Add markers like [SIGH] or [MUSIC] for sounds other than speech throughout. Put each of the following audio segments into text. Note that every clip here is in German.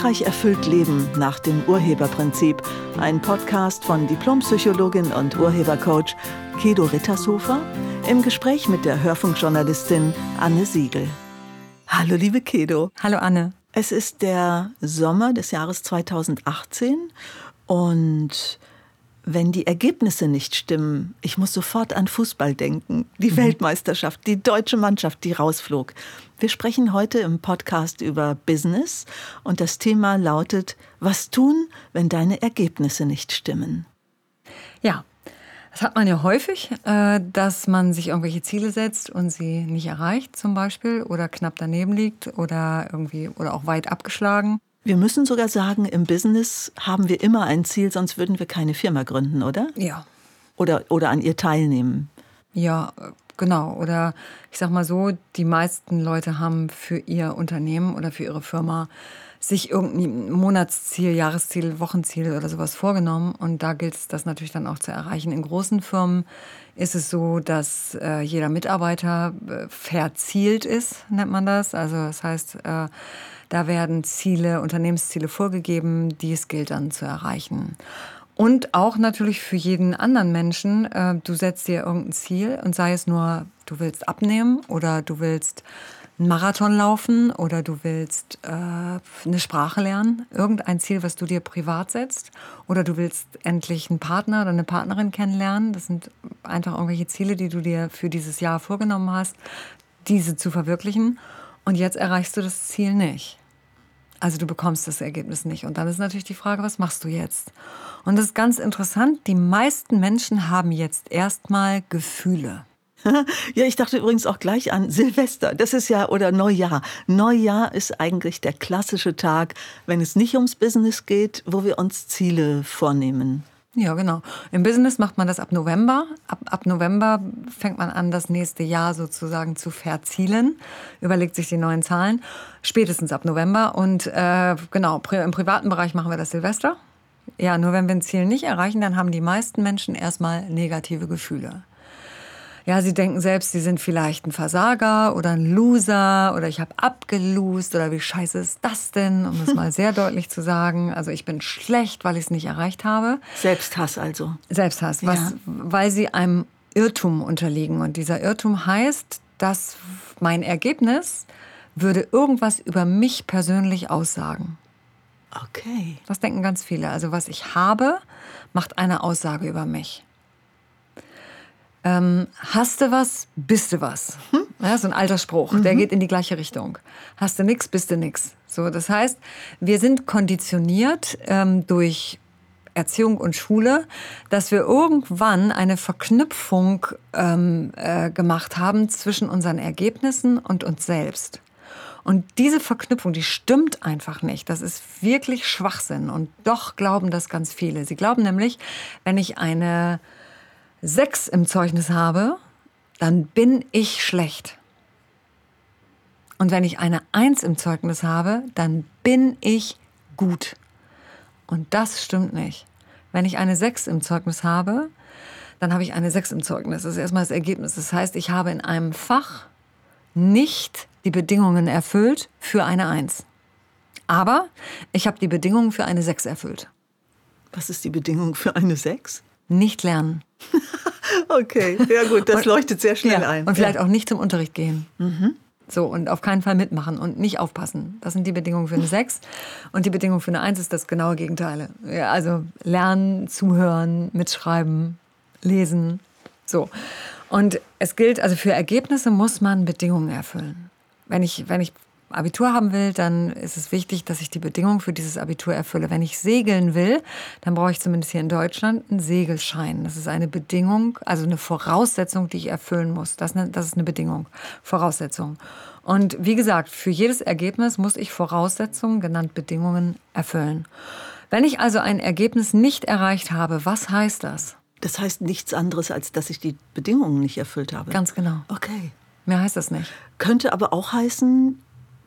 Erfolgreich erfüllt Leben nach dem Urheberprinzip. Ein Podcast von Diplompsychologin und Urhebercoach Kedo Rittershofer im Gespräch mit der Hörfunkjournalistin Anne Siegel. Hallo liebe Kedo. Hallo Anne. Es ist der Sommer des Jahres 2018 und wenn die Ergebnisse nicht stimmen, ich muss sofort an Fußball denken, die mhm. Weltmeisterschaft, die deutsche Mannschaft, die rausflog. Wir sprechen heute im Podcast über Business und das Thema lautet, was tun, wenn deine Ergebnisse nicht stimmen? Ja, das hat man ja häufig, äh, dass man sich irgendwelche Ziele setzt und sie nicht erreicht zum Beispiel oder knapp daneben liegt oder irgendwie oder auch weit abgeschlagen. Wir müssen sogar sagen, im Business haben wir immer ein Ziel, sonst würden wir keine Firma gründen, oder? Ja. Oder, oder an ihr teilnehmen. Ja, genau. Oder ich sag mal so, die meisten Leute haben für ihr Unternehmen oder für ihre Firma sich irgendein Monatsziel, Jahresziel, Wochenziel oder sowas vorgenommen. Und da gilt es, das natürlich dann auch zu erreichen. In großen Firmen ist es so, dass äh, jeder Mitarbeiter äh, verzielt ist, nennt man das. Also das heißt, äh, da werden Ziele, Unternehmensziele vorgegeben, die es gilt dann zu erreichen. Und auch natürlich für jeden anderen Menschen, äh, du setzt dir irgendein Ziel und sei es nur, du willst abnehmen oder du willst einen Marathon laufen oder du willst äh, eine Sprache lernen, irgendein Ziel, was du dir privat setzt, oder du willst endlich einen Partner oder eine Partnerin kennenlernen. Das sind einfach irgendwelche Ziele, die du dir für dieses Jahr vorgenommen hast, diese zu verwirklichen. Und jetzt erreichst du das Ziel nicht. Also du bekommst das Ergebnis nicht. Und dann ist natürlich die Frage, was machst du jetzt? Und das ist ganz interessant, die meisten Menschen haben jetzt erstmal Gefühle. [LAUGHS] Ja, ich dachte übrigens auch gleich an Silvester. Das ist ja, oder Neujahr. Neujahr ist eigentlich der klassische Tag, wenn es nicht ums Business geht, wo wir uns Ziele vornehmen. Ja, genau. Im Business macht man das ab November. Ab, ab November fängt man an, das nächste Jahr sozusagen zu verzielen, überlegt sich die neuen Zahlen, spätestens ab November. Und äh, genau, im privaten Bereich machen wir das Silvester. Ja, nur wenn wir ein Ziel nicht erreichen, dann haben die meisten Menschen erstmal negative Gefühle ja, sie denken selbst, sie sind vielleicht ein Versager oder ein Loser oder ich habe abgelost oder wie scheiße ist das denn, um es mal [LAUGHS] sehr deutlich zu sagen. Also ich bin schlecht, weil ich es nicht erreicht habe. Selbsthass also. Selbsthass, was, ja. weil sie einem Irrtum unterliegen. Und dieser Irrtum heißt, dass mein Ergebnis würde irgendwas über mich persönlich aussagen. Okay. Das denken ganz viele. Also was ich habe, macht eine Aussage über mich ähm, hast du was, bist du was. Hm? Ja, so ein alter Spruch, mhm. der geht in die gleiche Richtung. Hast du nix, bist du nix. So, das heißt, wir sind konditioniert ähm, durch Erziehung und Schule, dass wir irgendwann eine Verknüpfung ähm, äh, gemacht haben zwischen unseren Ergebnissen und uns selbst. Und diese Verknüpfung, die stimmt einfach nicht. Das ist wirklich Schwachsinn. Und doch glauben das ganz viele. Sie glauben nämlich, wenn ich eine sechs im Zeugnis habe, dann bin ich schlecht. Und wenn ich eine Eins im Zeugnis habe, dann bin ich gut. Und das stimmt nicht. Wenn ich eine Sechs im Zeugnis habe, dann habe ich eine Sechs im Zeugnis. Das ist erstmal das Ergebnis. Das heißt, ich habe in einem Fach nicht die Bedingungen erfüllt für eine Eins. Aber ich habe die Bedingungen für eine Sechs erfüllt. Was ist die Bedingung für eine Sechs? Nicht lernen. [LAUGHS] okay, ja gut, das und, leuchtet sehr schnell ja, ein. Und vielleicht ja. auch nicht zum Unterricht gehen. Mhm. So, und auf keinen Fall mitmachen und nicht aufpassen. Das sind die Bedingungen für eine [LAUGHS] 6. Und die Bedingung für eine 1 ist das genaue Gegenteil. Ja, also lernen, zuhören, mitschreiben, lesen. So. Und es gilt, also für Ergebnisse muss man Bedingungen erfüllen. Wenn ich, wenn ich Abitur haben will, dann ist es wichtig, dass ich die Bedingungen für dieses Abitur erfülle. Wenn ich segeln will, dann brauche ich zumindest hier in Deutschland einen Segelschein. Das ist eine Bedingung, also eine Voraussetzung, die ich erfüllen muss. Das, das ist eine Bedingung, Voraussetzung. Und wie gesagt, für jedes Ergebnis muss ich Voraussetzungen, genannt Bedingungen, erfüllen. Wenn ich also ein Ergebnis nicht erreicht habe, was heißt das? Das heißt nichts anderes, als dass ich die Bedingungen nicht erfüllt habe. Ganz genau. Okay. Mehr heißt das nicht. Könnte aber auch heißen,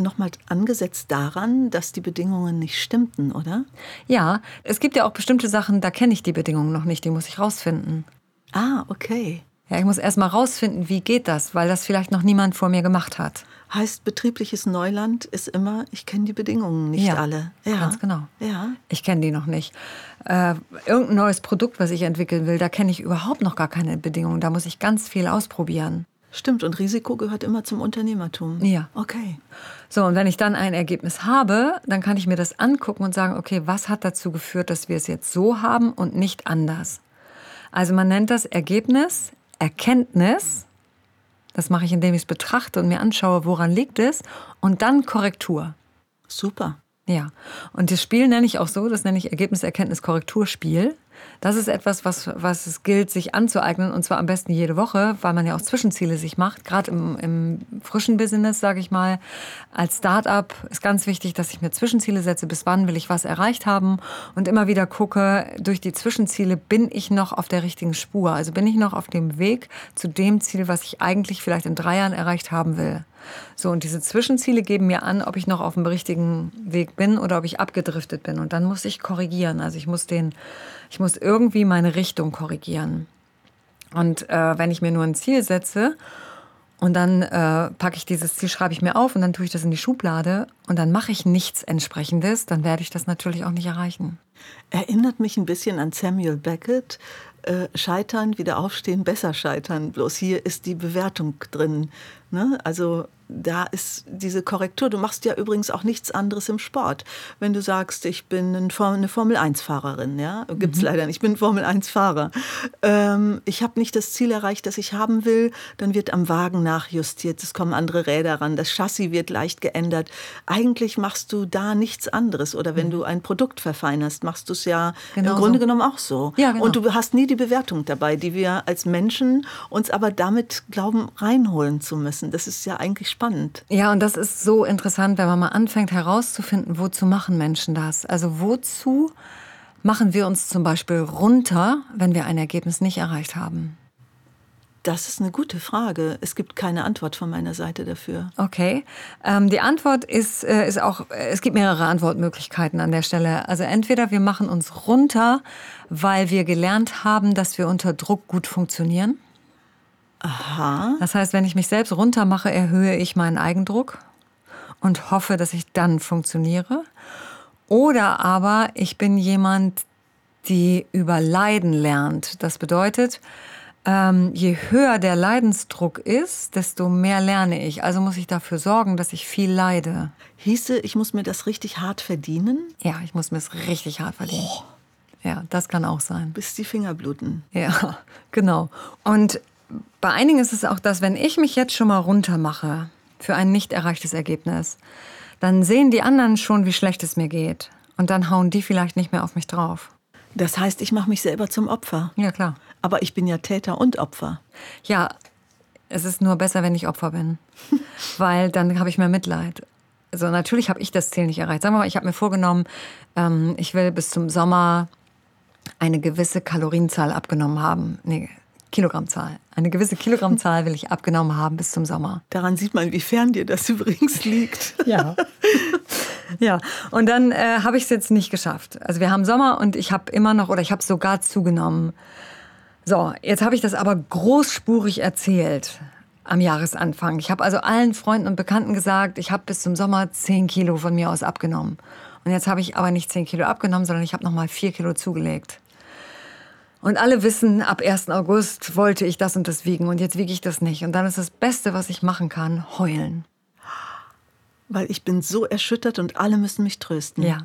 nochmal angesetzt daran, dass die Bedingungen nicht stimmten, oder? Ja, es gibt ja auch bestimmte Sachen, da kenne ich die Bedingungen noch nicht, die muss ich rausfinden. Ah, okay. Ja, ich muss erst mal rausfinden, wie geht das, weil das vielleicht noch niemand vor mir gemacht hat. Heißt, betriebliches Neuland ist immer, ich kenne die Bedingungen nicht ja, alle. Ja, ganz genau. Ja. Ich kenne die noch nicht. Äh, irgendein neues Produkt, was ich entwickeln will, da kenne ich überhaupt noch gar keine Bedingungen. Da muss ich ganz viel ausprobieren. Stimmt, und Risiko gehört immer zum Unternehmertum. Ja. Okay. So, und wenn ich dann ein Ergebnis habe, dann kann ich mir das angucken und sagen, okay, was hat dazu geführt, dass wir es jetzt so haben und nicht anders? Also man nennt das Ergebnis, Erkenntnis. Das mache ich, indem ich es betrachte und mir anschaue, woran liegt es, und dann Korrektur. Super. Ja, und das Spiel nenne ich auch so, das nenne ich Ergebnis, Erkenntnis, Korrekturspiel. Das ist etwas, was, was es gilt, sich anzueignen und zwar am besten jede Woche, weil man ja auch Zwischenziele sich macht. Gerade im, im frischen Business, sage ich mal, als Start-up ist ganz wichtig, dass ich mir Zwischenziele setze. Bis wann will ich was erreicht haben und immer wieder gucke, durch die Zwischenziele bin ich noch auf der richtigen Spur. Also bin ich noch auf dem Weg zu dem Ziel, was ich eigentlich vielleicht in drei Jahren erreicht haben will. So, und diese Zwischenziele geben mir an, ob ich noch auf dem richtigen Weg bin oder ob ich abgedriftet bin. Und dann muss ich korrigieren. Also ich muss den, ich muss irgendwie meine Richtung korrigieren. Und äh, wenn ich mir nur ein Ziel setze und dann äh, packe ich dieses Ziel, schreibe ich mir auf und dann tue ich das in die Schublade und dann mache ich nichts entsprechendes, dann werde ich das natürlich auch nicht erreichen. Erinnert mich ein bisschen an Samuel Beckett. Äh, scheitern, wieder aufstehen, besser scheitern. Bloß hier ist die Bewertung drin. Ne? Also da ist diese Korrektur. Du machst ja übrigens auch nichts anderes im Sport. Wenn du sagst, ich bin eine Formel-1-Fahrerin, ja, gibt es mhm. leider nicht, ich bin Formel-1-Fahrer. Ähm, ich habe nicht das Ziel erreicht, das ich haben will, dann wird am Wagen nachjustiert, es kommen andere Räder ran, das Chassis wird leicht geändert. Eigentlich machst du da nichts anderes. Oder wenn mhm. du ein Produkt verfeinerst, machst du es ja genau im Grunde so. genommen auch so. Ja, genau. Und du hast nie die Bewertung dabei, die wir als Menschen uns aber damit glauben, reinholen zu müssen. Das ist ja eigentlich spannend spannend. Ja, und das ist so interessant, wenn man mal anfängt herauszufinden, wozu machen Menschen das? Also wozu machen wir uns zum Beispiel runter, wenn wir ein Ergebnis nicht erreicht haben? Das ist eine gute Frage. Es gibt keine Antwort von meiner Seite dafür. Okay. Ähm, die Antwort ist, äh, ist auch, äh, es gibt mehrere Antwortmöglichkeiten an der Stelle. Also entweder wir machen uns runter, weil wir gelernt haben, dass wir unter Druck gut funktionieren. Aha. Das heißt, wenn ich mich selbst runtermache, erhöhe ich meinen Eigendruck und hoffe, dass ich dann funktioniere. Oder aber ich bin jemand, die über Leiden lernt. Das bedeutet, ähm, je höher der Leidensdruck ist, desto mehr lerne ich. Also muss ich dafür sorgen, dass ich viel leide. Hieße, ich muss mir das richtig hart verdienen? Ja, ich muss mir es richtig hart verdienen. Oh. Ja, das kann auch sein. Bis die Finger bluten. Ja, [LAUGHS] genau. Und bei einigen ist es auch das, wenn ich mich jetzt schon mal runter mache für ein nicht erreichtes Ergebnis, dann sehen die anderen schon, wie schlecht es mir geht. Und dann hauen die vielleicht nicht mehr auf mich drauf. Das heißt, ich mache mich selber zum Opfer. Ja, klar. Aber ich bin ja Täter und Opfer. Ja, es ist nur besser, wenn ich Opfer bin. [LAUGHS] Weil dann habe ich mehr Mitleid. Also natürlich habe ich das Ziel nicht erreicht. Sagen wir mal, ich habe mir vorgenommen, ähm, ich will bis zum Sommer eine gewisse Kalorienzahl abgenommen haben. Nee, Kilogrammzahl. Eine gewisse Kilogrammzahl will ich abgenommen haben bis zum Sommer. Daran sieht man, wie fern dir das übrigens liegt. ja. ja, und dann äh, habe ich es jetzt nicht geschafft. Also wir haben Sommer und ich habe immer noch, oder ich habe sogar zugenommen. So, jetzt habe ich das aber großspurig erzählt am Jahresanfang. Ich habe also allen Freunden und Bekannten gesagt, ich habe bis zum Sommer 10 Kilo von mir aus abgenommen. Und jetzt habe ich aber nicht 10 Kilo abgenommen, sondern ich habe noch mal 4 Kilo zugelegt. Und alle wissen, ab 1. August wollte ich das und das wiegen und jetzt wiege ich das nicht. Und dann ist das Beste, was ich machen kann, heulen. Weil ich bin so erschüttert und alle müssen mich trösten. Ja.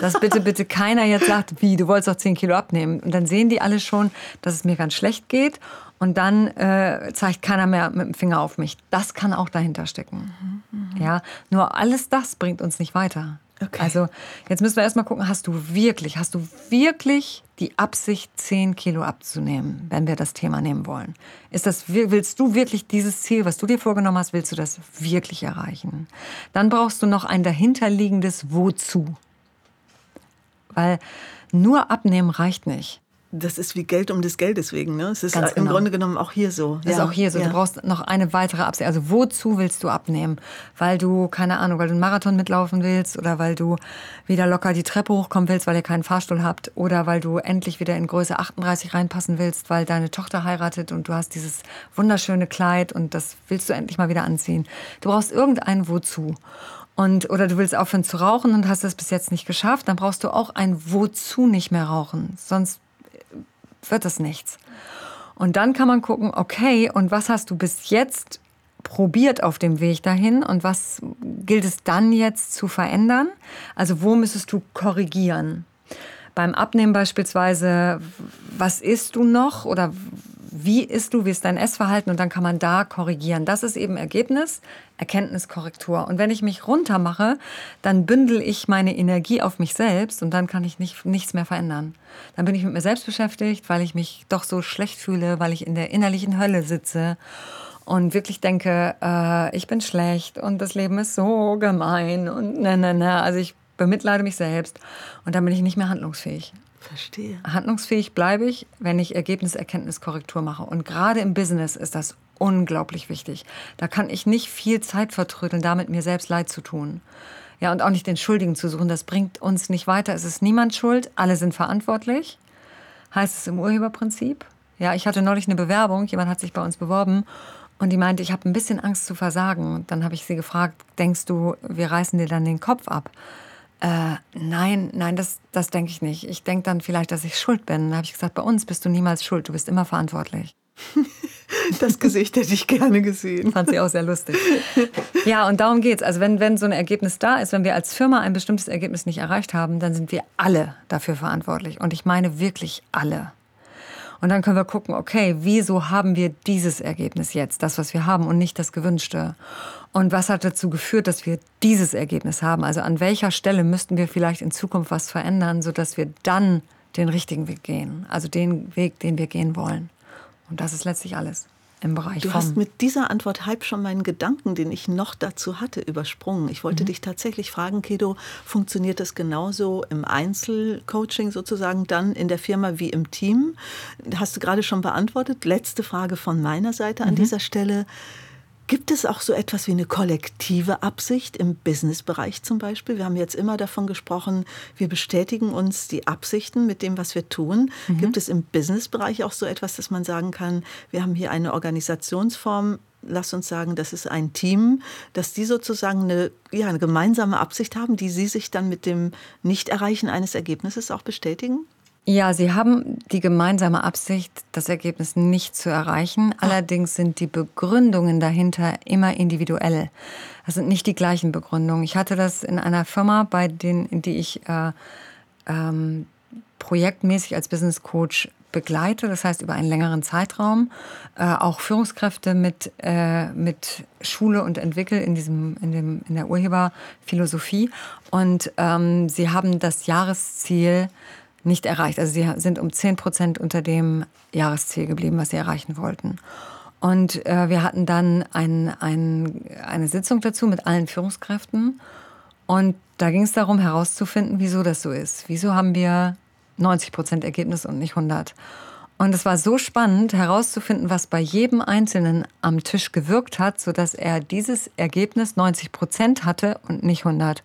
Dass bitte, bitte keiner jetzt sagt, wie, du wolltest doch 10 Kilo abnehmen. Und dann sehen die alle schon, dass es mir ganz schlecht geht. Und dann äh, zeigt keiner mehr mit dem Finger auf mich. Das kann auch dahinter stecken. Mhm, mh. Ja, nur alles das bringt uns nicht weiter. Okay. Also jetzt müssen wir erstmal gucken, hast du wirklich, hast du wirklich die Absicht, 10 Kilo abzunehmen, wenn wir das Thema nehmen wollen? Ist das, willst du wirklich dieses Ziel, was du dir vorgenommen hast, willst du das wirklich erreichen? Dann brauchst du noch ein dahinterliegendes Wozu. Weil nur abnehmen reicht nicht. Das ist wie Geld um des Geldes wegen. Ne? Es ist Ganz im genau. Grunde genommen auch hier so. Das ist Ja, auch hier so. ja. Du brauchst noch eine weitere Absicht. Also wozu willst du abnehmen? Weil du, keine Ahnung, weil du einen Marathon mitlaufen willst oder weil du wieder locker die Treppe hochkommen willst, weil ihr keinen Fahrstuhl habt oder weil du endlich wieder in Größe 38 reinpassen willst, weil deine Tochter heiratet und du hast dieses wunderschöne Kleid und das willst du endlich mal wieder anziehen. Du brauchst irgendein Wozu. Und, oder du willst aufhören zu rauchen und hast es bis jetzt nicht geschafft, dann brauchst du auch ein Wozu nicht mehr rauchen. Sonst wird das nichts. Und dann kann man gucken, okay, und was hast du bis jetzt probiert auf dem Weg dahin und was gilt es dann jetzt zu verändern? Also wo müsstest du korrigieren? Beim Abnehmen beispielsweise, was isst du noch oder wie isst du, wie ist dein Essverhalten und dann kann man da korrigieren. Das ist eben Ergebnis, Erkenntniskorrektur. Und wenn ich mich runter mache, dann bündel ich meine Energie auf mich selbst und dann kann ich nicht, nichts mehr verändern. Dann bin ich mit mir selbst beschäftigt, weil ich mich doch so schlecht fühle, weil ich in der innerlichen Hölle sitze und wirklich denke, äh, ich bin schlecht und das Leben ist so gemein und ne, ne, ne. Also ich bemitleide mich selbst und dann bin ich nicht mehr handlungsfähig. Verstehe. Handlungsfähig bleibe ich, wenn ich Ergebniserkenntniskorrektur mache. Und gerade im Business ist das unglaublich wichtig. Da kann ich nicht viel Zeit vertrödeln, damit mir selbst leid zu tun. Ja, und auch nicht den Schuldigen zu suchen. Das bringt uns nicht weiter. Es ist niemand schuld. Alle sind verantwortlich. Heißt es im Urheberprinzip. Ja, ich hatte neulich eine Bewerbung. Jemand hat sich bei uns beworben. Und die meinte, ich habe ein bisschen Angst zu versagen. Und dann habe ich sie gefragt, denkst du, wir reißen dir dann den Kopf ab? Äh, nein, nein, das, das denke ich nicht. Ich denke dann vielleicht, dass ich schuld bin. Da habe ich gesagt, bei uns bist du niemals schuld, du bist immer verantwortlich. [LAUGHS] Das Gesicht hätte ich gerne gesehen. Fand sie auch sehr lustig. Ja, und darum geht's. Also wenn, wenn so ein Ergebnis da ist, wenn wir als Firma ein bestimmtes Ergebnis nicht erreicht haben, dann sind wir alle dafür verantwortlich. Und ich meine wirklich alle. Und dann können wir gucken, okay, wieso haben wir dieses Ergebnis jetzt, das, was wir haben und nicht das gewünschte? Und was hat dazu geführt, dass wir dieses Ergebnis haben? Also an welcher Stelle müssten wir vielleicht in Zukunft was verändern, sodass wir dann den richtigen Weg gehen? Also den Weg, den wir gehen wollen. Und das ist letztlich alles im Bereich Du hast mit dieser Antwort halb schon meinen Gedanken, den ich noch dazu hatte, übersprungen. Ich wollte dich tatsächlich fragen, Kedo, funktioniert das genauso im Einzelcoaching sozusagen dann in der Firma wie im Team? Hast du gerade schon beantwortet. Letzte Frage von meiner Seite an dieser Stelle. Gibt es auch so etwas wie eine kollektive Absicht im Businessbereich zum Beispiel? Wir haben jetzt immer davon gesprochen, wir bestätigen uns die Absichten mit dem, was wir tun. Gibt es im Businessbereich auch so etwas, dass man sagen kann, wir haben hier eine Organisationsform, lass uns sagen, das ist ein Team, dass die sozusagen eine, ja, eine gemeinsame Absicht haben, die sie sich dann mit dem Nichterreichen eines Ergebnisses auch bestätigen? Ja, Sie haben die gemeinsame Absicht, das Ergebnis nicht zu erreichen. Allerdings sind die Begründungen dahinter immer individuell. Das sind nicht die gleichen Begründungen. Ich hatte das in einer Firma, bei denen, in die ich äh, ähm, projektmäßig als Business Coach begleite, das heißt über einen längeren Zeitraum, äh, auch Führungskräfte mit, äh, mit Schule und entwickle in, diesem, in, dem, in der Urheberphilosophie. Und ähm, sie haben das Jahresziel nicht erreicht. Also sie sind um 10 Prozent unter dem Jahresziel geblieben, was sie erreichen wollten. Und äh, wir hatten dann ein, ein, eine Sitzung dazu mit allen Führungskräften. Und da ging es darum herauszufinden, wieso das so ist. Wieso haben wir 90 Prozent Ergebnis und nicht 100? Und es war so spannend herauszufinden, was bei jedem Einzelnen am Tisch gewirkt hat, sodass er dieses Ergebnis 90 Prozent hatte und nicht 100.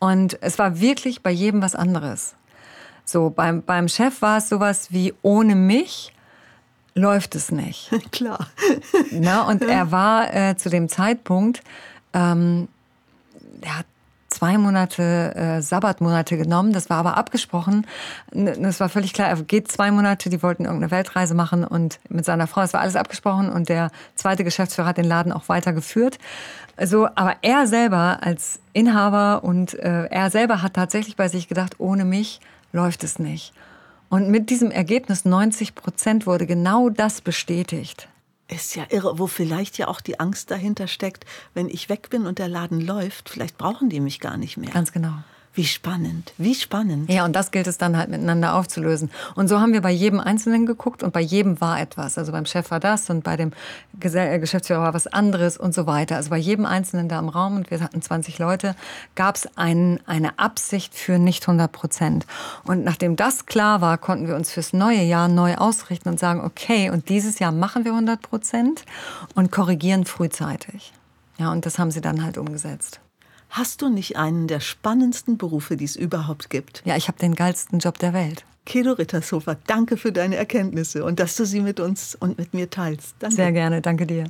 Und es war wirklich bei jedem was anderes. So, beim, beim Chef war es sowas wie, ohne mich läuft es nicht. [LAUGHS] Klar. Ne? Und er war äh, zu dem Zeitpunkt, ähm, er hat zwei Monate äh, Sabbatmonate genommen. Das war aber abgesprochen. Das war völlig klar. Er geht zwei Monate. Die wollten irgendeine Weltreise machen und mit seiner Frau. Es war alles abgesprochen und der zweite Geschäftsführer hat den Laden auch weitergeführt. Also, aber er selber als Inhaber und äh, er selber hat tatsächlich bei sich gedacht, ohne mich läuft es nicht. Und mit diesem Ergebnis 90 Prozent wurde genau das bestätigt. Ist ja irre, wo vielleicht ja auch die Angst dahinter steckt, wenn ich weg bin und der Laden läuft, vielleicht brauchen die mich gar nicht mehr. Ganz genau. Wie spannend, wie spannend. Ja, und das gilt es dann halt miteinander aufzulösen. Und so haben wir bei jedem Einzelnen geguckt und bei jedem war etwas. Also beim Chef war das und bei dem äh, Geschäftsführer war was anderes und so weiter. Also bei jedem Einzelnen da im Raum, und wir hatten 20 Leute, gab es ein, eine Absicht für nicht 100 Prozent. Und nachdem das klar war, konnten wir uns fürs neue Jahr neu ausrichten und sagen, okay, und dieses Jahr machen wir 100 Prozent und korrigieren frühzeitig. Ja, und das haben sie dann halt umgesetzt. Hast du nicht einen der spannendsten Berufe, die es überhaupt gibt? Ja, ich habe den geilsten Job der Welt. Kedo Rittershofer, danke für deine Erkenntnisse und dass du sie mit uns und mit mir teilst. Danke. Sehr gerne, danke dir.